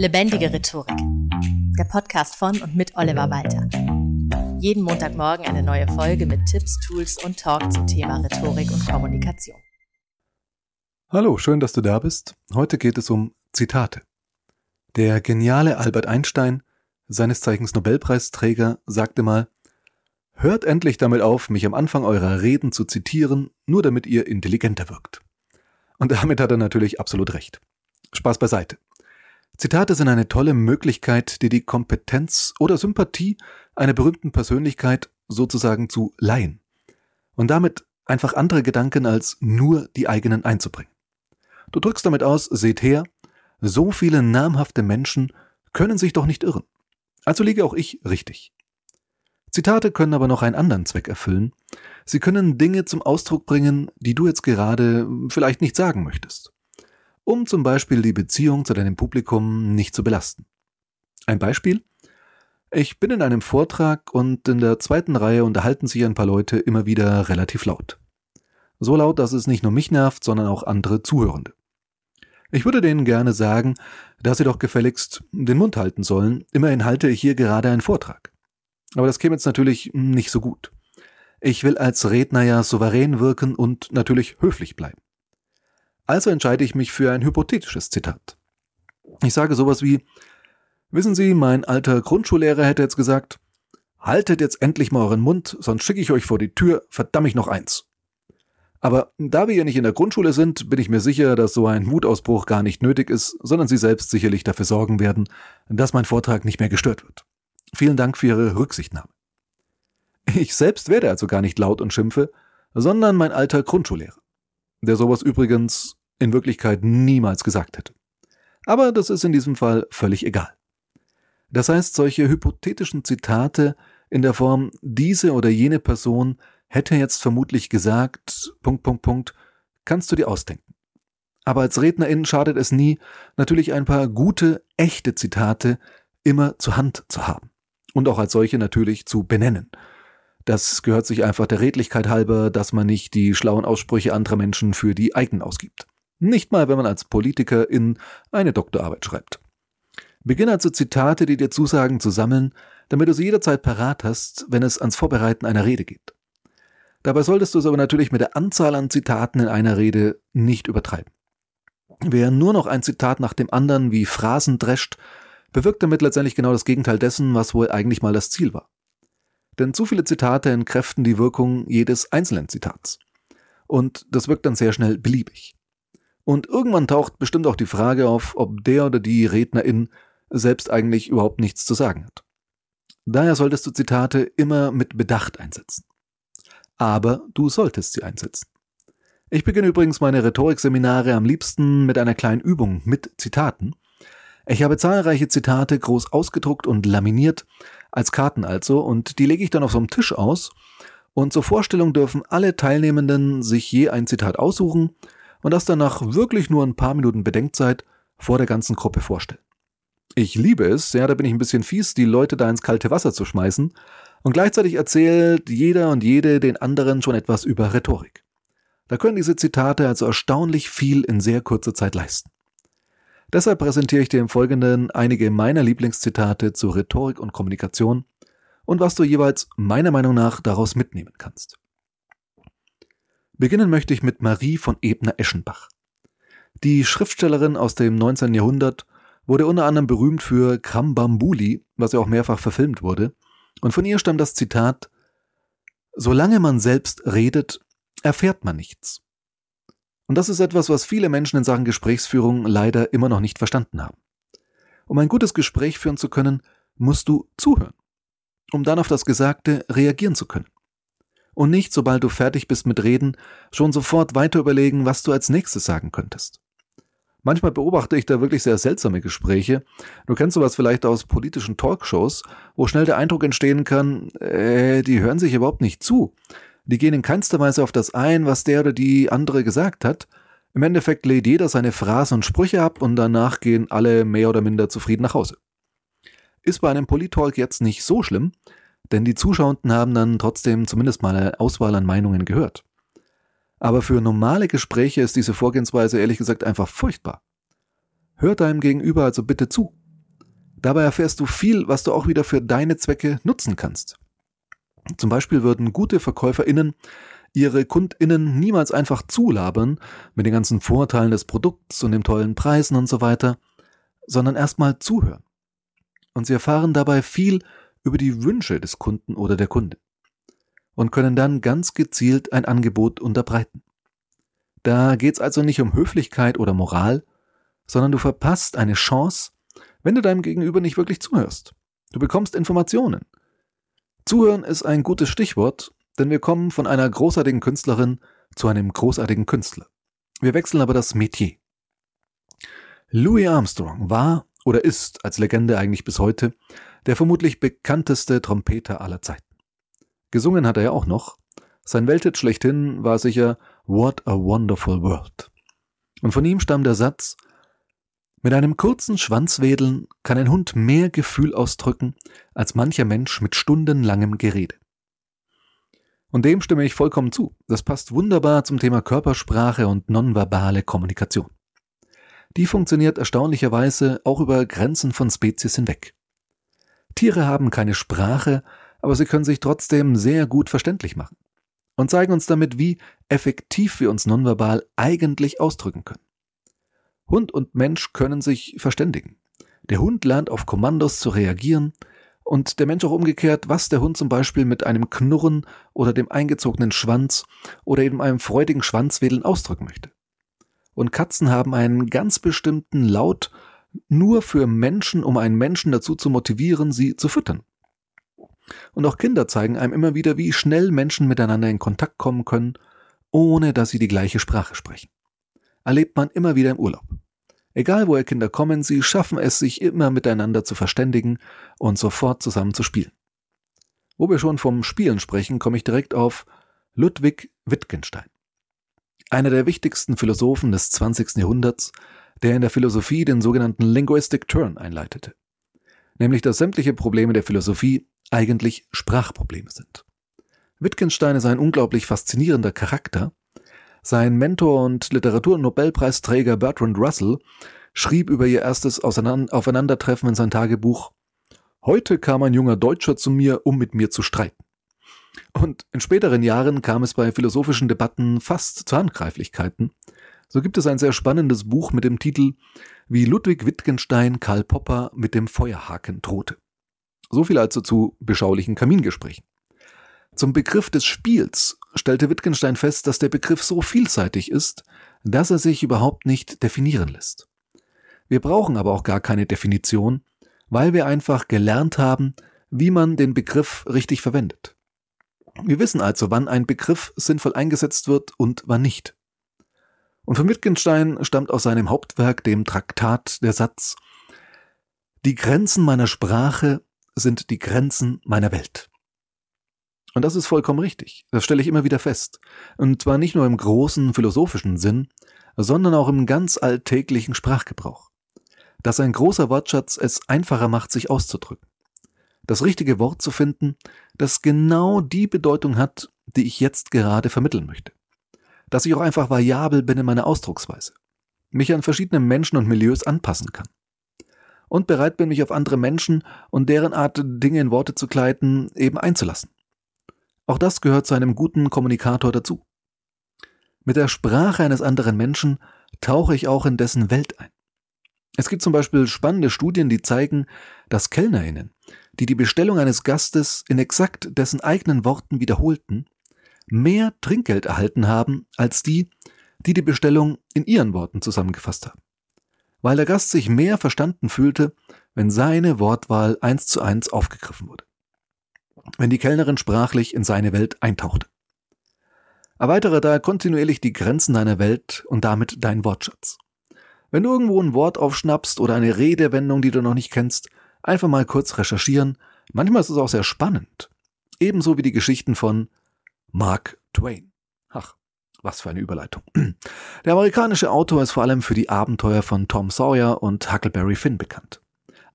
Lebendige Rhetorik. Der Podcast von und mit Oliver Walter. Jeden Montagmorgen eine neue Folge mit Tipps, Tools und Talk zum Thema Rhetorik und Kommunikation. Hallo, schön, dass du da bist. Heute geht es um Zitate. Der geniale Albert Einstein, seines Zeichens Nobelpreisträger, sagte mal, Hört endlich damit auf, mich am Anfang eurer Reden zu zitieren, nur damit ihr intelligenter wirkt. Und damit hat er natürlich absolut recht. Spaß beiseite. Zitate sind eine tolle Möglichkeit, dir die Kompetenz oder Sympathie einer berühmten Persönlichkeit sozusagen zu leihen. Und damit einfach andere Gedanken als nur die eigenen einzubringen. Du drückst damit aus, seht her, so viele namhafte Menschen können sich doch nicht irren. Also liege auch ich richtig. Zitate können aber noch einen anderen Zweck erfüllen. Sie können Dinge zum Ausdruck bringen, die du jetzt gerade vielleicht nicht sagen möchtest. Um zum Beispiel die Beziehung zu deinem Publikum nicht zu belasten. Ein Beispiel? Ich bin in einem Vortrag und in der zweiten Reihe unterhalten sich ein paar Leute immer wieder relativ laut. So laut, dass es nicht nur mich nervt, sondern auch andere Zuhörende. Ich würde denen gerne sagen, dass sie doch gefälligst den Mund halten sollen, immerhin halte ich hier gerade einen Vortrag. Aber das käme jetzt natürlich nicht so gut. Ich will als Redner ja souverän wirken und natürlich höflich bleiben. Also entscheide ich mich für ein hypothetisches Zitat. Ich sage sowas wie, wissen Sie, mein alter Grundschullehrer hätte jetzt gesagt, haltet jetzt endlich mal euren Mund, sonst schicke ich euch vor die Tür, verdammt ich noch eins. Aber da wir ja nicht in der Grundschule sind, bin ich mir sicher, dass so ein Wutausbruch gar nicht nötig ist, sondern Sie selbst sicherlich dafür sorgen werden, dass mein Vortrag nicht mehr gestört wird. Vielen Dank für Ihre Rücksichtnahme. Ich selbst werde also gar nicht laut und schimpfe, sondern mein alter Grundschullehrer, der sowas übrigens in Wirklichkeit niemals gesagt hätte. Aber das ist in diesem Fall völlig egal. Das heißt, solche hypothetischen Zitate in der Form diese oder jene Person hätte jetzt vermutlich gesagt, Punkt, Punkt, Punkt, kannst du dir ausdenken. Aber als Rednerin schadet es nie, natürlich ein paar gute, echte Zitate immer zur Hand zu haben und auch als solche natürlich zu benennen. Das gehört sich einfach der Redlichkeit halber, dass man nicht die schlauen Aussprüche anderer Menschen für die eigenen ausgibt. Nicht mal, wenn man als Politiker in eine Doktorarbeit schreibt. Beginne also Zitate, die dir zusagen, zu sammeln, damit du sie jederzeit parat hast, wenn es ans Vorbereiten einer Rede geht. Dabei solltest du es aber natürlich mit der Anzahl an Zitaten in einer Rede nicht übertreiben. Wer nur noch ein Zitat nach dem anderen wie Phrasen drescht, bewirkt damit letztendlich genau das Gegenteil dessen, was wohl eigentlich mal das Ziel war. Denn zu viele Zitate entkräften die Wirkung jedes einzelnen Zitats. Und das wirkt dann sehr schnell beliebig. Und irgendwann taucht bestimmt auch die Frage auf, ob der oder die Rednerin selbst eigentlich überhaupt nichts zu sagen hat. Daher solltest du Zitate immer mit Bedacht einsetzen. Aber du solltest sie einsetzen. Ich beginne übrigens meine Rhetorikseminare am liebsten mit einer kleinen Übung mit Zitaten, ich habe zahlreiche Zitate groß ausgedruckt und laminiert, als Karten also, und die lege ich dann auf so einem Tisch aus. Und zur Vorstellung dürfen alle Teilnehmenden sich je ein Zitat aussuchen und das dann nach wirklich nur ein paar Minuten Bedenkzeit vor der ganzen Gruppe vorstellen. Ich liebe es, ja, da bin ich ein bisschen fies, die Leute da ins kalte Wasser zu schmeißen, und gleichzeitig erzählt jeder und jede den anderen schon etwas über Rhetorik. Da können diese Zitate also erstaunlich viel in sehr kurzer Zeit leisten. Deshalb präsentiere ich dir im Folgenden einige meiner Lieblingszitate zu Rhetorik und Kommunikation und was du jeweils meiner Meinung nach daraus mitnehmen kannst. Beginnen möchte ich mit Marie von Ebner-Eschenbach. Die Schriftstellerin aus dem 19. Jahrhundert wurde unter anderem berühmt für Krambambuli, was ja auch mehrfach verfilmt wurde, und von ihr stammt das Zitat Solange man selbst redet, erfährt man nichts. Und das ist etwas, was viele Menschen in Sachen Gesprächsführung leider immer noch nicht verstanden haben. Um ein gutes Gespräch führen zu können, musst du zuhören, um dann auf das Gesagte reagieren zu können. Und nicht, sobald du fertig bist mit Reden, schon sofort weiter überlegen, was du als nächstes sagen könntest. Manchmal beobachte ich da wirklich sehr seltsame Gespräche. Du kennst sowas vielleicht aus politischen Talkshows, wo schnell der Eindruck entstehen kann, äh, die hören sich überhaupt nicht zu. Die gehen in keinster Weise auf das ein, was der oder die andere gesagt hat. Im Endeffekt lädt jeder seine Phrasen und Sprüche ab und danach gehen alle mehr oder minder zufrieden nach Hause. Ist bei einem Politalk jetzt nicht so schlimm, denn die Zuschauenden haben dann trotzdem zumindest mal eine Auswahl an Meinungen gehört. Aber für normale Gespräche ist diese Vorgehensweise ehrlich gesagt einfach furchtbar. Hört deinem Gegenüber also bitte zu Dabei erfährst du viel, was du auch wieder für deine Zwecke nutzen kannst. Zum Beispiel würden gute VerkäuferInnen ihre KundInnen niemals einfach zulabern mit den ganzen Vorteilen des Produkts und den tollen Preisen und so weiter, sondern erstmal zuhören. Und sie erfahren dabei viel über die Wünsche des Kunden oder der Kunde und können dann ganz gezielt ein Angebot unterbreiten. Da geht's also nicht um Höflichkeit oder Moral, sondern du verpasst eine Chance, wenn du deinem Gegenüber nicht wirklich zuhörst. Du bekommst Informationen. Zuhören ist ein gutes Stichwort, denn wir kommen von einer großartigen Künstlerin zu einem großartigen Künstler. Wir wechseln aber das Metier. Louis Armstrong war oder ist als Legende eigentlich bis heute der vermutlich bekannteste Trompeter aller Zeiten. Gesungen hat er ja auch noch. Sein Welthit schlechthin war sicher What a Wonderful World. Und von ihm stammt der Satz, mit einem kurzen Schwanzwedeln kann ein Hund mehr Gefühl ausdrücken als mancher Mensch mit stundenlangem Gerede. Und dem stimme ich vollkommen zu. Das passt wunderbar zum Thema Körpersprache und nonverbale Kommunikation. Die funktioniert erstaunlicherweise auch über Grenzen von Spezies hinweg. Tiere haben keine Sprache, aber sie können sich trotzdem sehr gut verständlich machen und zeigen uns damit, wie effektiv wir uns nonverbal eigentlich ausdrücken können. Hund und Mensch können sich verständigen. Der Hund lernt auf Kommandos zu reagieren und der Mensch auch umgekehrt, was der Hund zum Beispiel mit einem Knurren oder dem eingezogenen Schwanz oder eben einem freudigen Schwanzwedeln ausdrücken möchte. Und Katzen haben einen ganz bestimmten Laut nur für Menschen, um einen Menschen dazu zu motivieren, sie zu füttern. Und auch Kinder zeigen einem immer wieder, wie schnell Menschen miteinander in Kontakt kommen können, ohne dass sie die gleiche Sprache sprechen. Erlebt man immer wieder im Urlaub. Egal woher Kinder kommen, sie schaffen es, sich immer miteinander zu verständigen und sofort zusammen zu spielen. Wo wir schon vom Spielen sprechen, komme ich direkt auf Ludwig Wittgenstein. Einer der wichtigsten Philosophen des 20. Jahrhunderts, der in der Philosophie den sogenannten Linguistic Turn einleitete. Nämlich, dass sämtliche Probleme der Philosophie eigentlich Sprachprobleme sind. Wittgenstein ist ein unglaublich faszinierender Charakter. Sein Mentor und Literaturnobelpreisträger Bertrand Russell schrieb über ihr erstes Aufeinandertreffen in sein Tagebuch Heute kam ein junger Deutscher zu mir, um mit mir zu streiten. Und in späteren Jahren kam es bei philosophischen Debatten fast zu Handgreiflichkeiten. So gibt es ein sehr spannendes Buch mit dem Titel Wie Ludwig Wittgenstein Karl Popper mit dem Feuerhaken drohte. So viel also zu beschaulichen Kamingesprächen. Zum Begriff des Spiels stellte Wittgenstein fest, dass der Begriff so vielseitig ist, dass er sich überhaupt nicht definieren lässt. Wir brauchen aber auch gar keine Definition, weil wir einfach gelernt haben, wie man den Begriff richtig verwendet. Wir wissen also, wann ein Begriff sinnvoll eingesetzt wird und wann nicht. Und von Wittgenstein stammt aus seinem Hauptwerk, dem Traktat, der Satz Die Grenzen meiner Sprache sind die Grenzen meiner Welt. Und das ist vollkommen richtig. Das stelle ich immer wieder fest. Und zwar nicht nur im großen philosophischen Sinn, sondern auch im ganz alltäglichen Sprachgebrauch. Dass ein großer Wortschatz es einfacher macht, sich auszudrücken. Das richtige Wort zu finden, das genau die Bedeutung hat, die ich jetzt gerade vermitteln möchte. Dass ich auch einfach variabel bin in meiner Ausdrucksweise. Mich an verschiedene Menschen und Milieus anpassen kann und bereit bin, mich auf andere Menschen und deren Art, Dinge in Worte zu kleiden, eben einzulassen. Auch das gehört zu einem guten Kommunikator dazu. Mit der Sprache eines anderen Menschen tauche ich auch in dessen Welt ein. Es gibt zum Beispiel spannende Studien, die zeigen, dass Kellnerinnen, die die Bestellung eines Gastes in exakt dessen eigenen Worten wiederholten, mehr Trinkgeld erhalten haben als die, die die Bestellung in ihren Worten zusammengefasst haben weil der Gast sich mehr verstanden fühlte, wenn seine Wortwahl eins zu eins aufgegriffen wurde. Wenn die Kellnerin sprachlich in seine Welt eintauchte. Erweitere da kontinuierlich die Grenzen deiner Welt und damit deinen Wortschatz. Wenn du irgendwo ein Wort aufschnappst oder eine Redewendung, die du noch nicht kennst, einfach mal kurz recherchieren. Manchmal ist es auch sehr spannend. Ebenso wie die Geschichten von Mark Twain. Ach, was für eine Überleitung. Der amerikanische Autor ist vor allem für die Abenteuer von Tom Sawyer und Huckleberry Finn bekannt.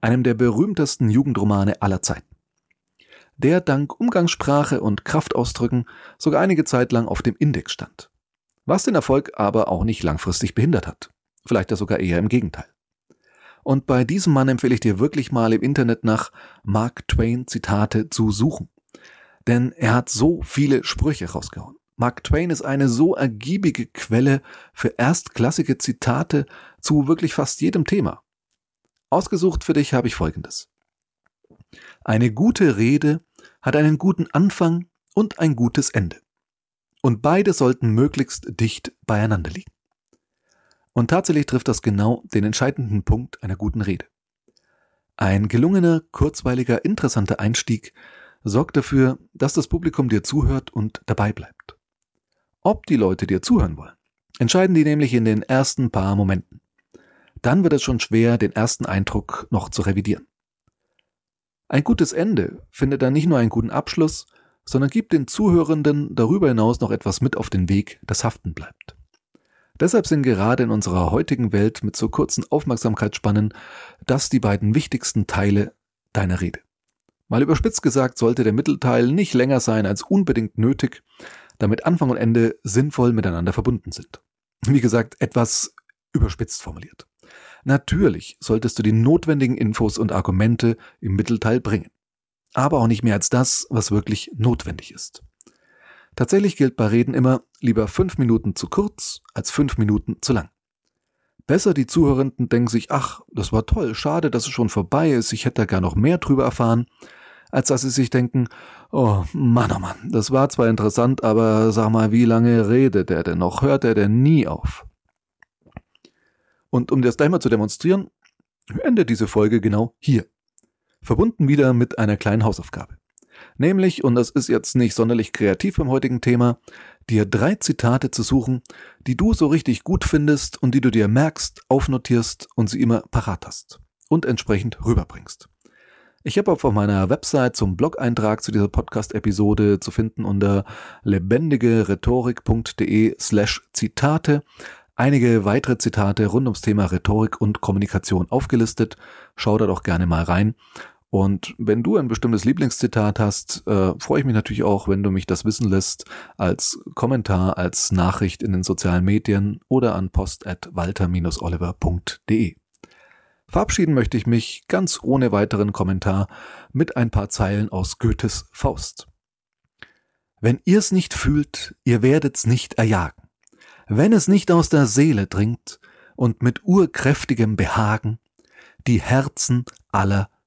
Einem der berühmtesten Jugendromane aller Zeiten. Der dank Umgangssprache und Kraftausdrücken sogar einige Zeit lang auf dem Index stand. Was den Erfolg aber auch nicht langfristig behindert hat. Vielleicht ja sogar eher im Gegenteil. Und bei diesem Mann empfehle ich dir wirklich mal im Internet nach Mark Twain Zitate zu suchen. Denn er hat so viele Sprüche rausgehauen. Mark Twain ist eine so ergiebige Quelle für erstklassige Zitate zu wirklich fast jedem Thema. Ausgesucht für dich habe ich Folgendes. Eine gute Rede hat einen guten Anfang und ein gutes Ende. Und beide sollten möglichst dicht beieinander liegen. Und tatsächlich trifft das genau den entscheidenden Punkt einer guten Rede. Ein gelungener, kurzweiliger, interessanter Einstieg sorgt dafür, dass das Publikum dir zuhört und dabei bleibt. Ob die Leute dir zuhören wollen, entscheiden die nämlich in den ersten paar Momenten. Dann wird es schon schwer, den ersten Eindruck noch zu revidieren. Ein gutes Ende findet dann nicht nur einen guten Abschluss, sondern gibt den Zuhörenden darüber hinaus noch etwas mit auf den Weg, das haften bleibt. Deshalb sind gerade in unserer heutigen Welt mit so kurzen Aufmerksamkeitsspannen das die beiden wichtigsten Teile deiner Rede. Mal überspitzt gesagt sollte der Mittelteil nicht länger sein als unbedingt nötig, damit Anfang und Ende sinnvoll miteinander verbunden sind. Wie gesagt, etwas überspitzt formuliert. Natürlich solltest du die notwendigen Infos und Argumente im Mittelteil bringen. Aber auch nicht mehr als das, was wirklich notwendig ist. Tatsächlich gilt bei Reden immer lieber fünf Minuten zu kurz als fünf Minuten zu lang. Besser die Zuhörenden denken sich, ach, das war toll, schade, dass es schon vorbei ist, ich hätte da gar noch mehr drüber erfahren, als dass sie sich denken, oh Mann, oh Mann, das war zwar interessant, aber sag mal, wie lange redet er denn noch? Hört er denn nie auf? Und um das gleich mal zu demonstrieren, endet diese Folge genau hier. Verbunden wieder mit einer kleinen Hausaufgabe. Nämlich, und das ist jetzt nicht sonderlich kreativ beim heutigen Thema, dir drei Zitate zu suchen, die du so richtig gut findest und die du dir merkst, aufnotierst und sie immer parat hast und entsprechend rüberbringst. Ich habe auf meiner Website zum Blog-Eintrag zu dieser Podcast-Episode zu finden unter lebendigerhetorik.de slash Zitate einige weitere Zitate rund ums Thema Rhetorik und Kommunikation aufgelistet. Schau da doch gerne mal rein. Und wenn du ein bestimmtes Lieblingszitat hast, äh, freue ich mich natürlich auch, wenn du mich das wissen lässt, als Kommentar, als Nachricht in den sozialen Medien oder an post.walter-oliver.de. Verabschieden möchte ich mich ganz ohne weiteren Kommentar mit ein paar Zeilen aus Goethes Faust. Wenn ihr's nicht fühlt, ihr werdet's nicht erjagen. Wenn es nicht aus der Seele dringt und mit urkräftigem Behagen die Herzen aller